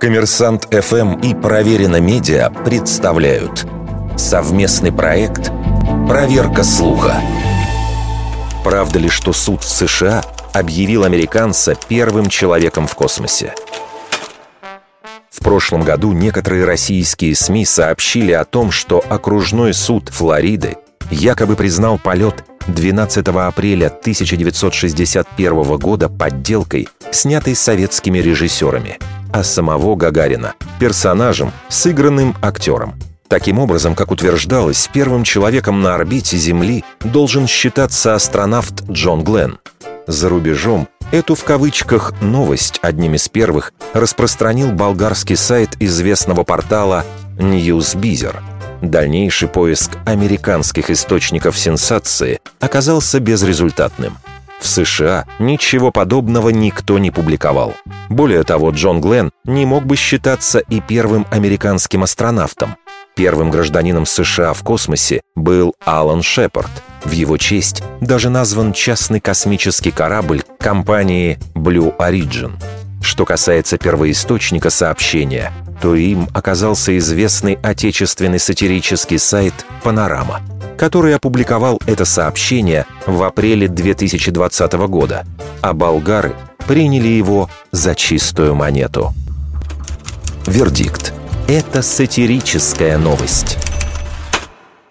Коммерсант ФМ и Проверено Медиа представляют совместный проект «Проверка слуха». Правда ли, что суд в США объявил американца первым человеком в космосе? В прошлом году некоторые российские СМИ сообщили о том, что окружной суд Флориды якобы признал полет 12 апреля 1961 года подделкой, снятой советскими режиссерами, а самого Гагарина – персонажем, сыгранным актером. Таким образом, как утверждалось, первым человеком на орбите Земли должен считаться астронавт Джон Гленн. За рубежом эту в кавычках «новость» одним из первых распространил болгарский сайт известного портала «Ньюсбизер», Дальнейший поиск американских источников сенсации оказался безрезультатным. В США ничего подобного никто не публиковал. Более того, Джон Гленн не мог бы считаться и первым американским астронавтом. Первым гражданином США в космосе был Алан Шепард. В его честь даже назван частный космический корабль компании Blue Origin. Что касается первоисточника сообщения, то им оказался известный отечественный сатирический сайт «Панорама», который опубликовал это сообщение в апреле 2020 года, а болгары приняли его за чистую монету. Вердикт. Это сатирическая новость.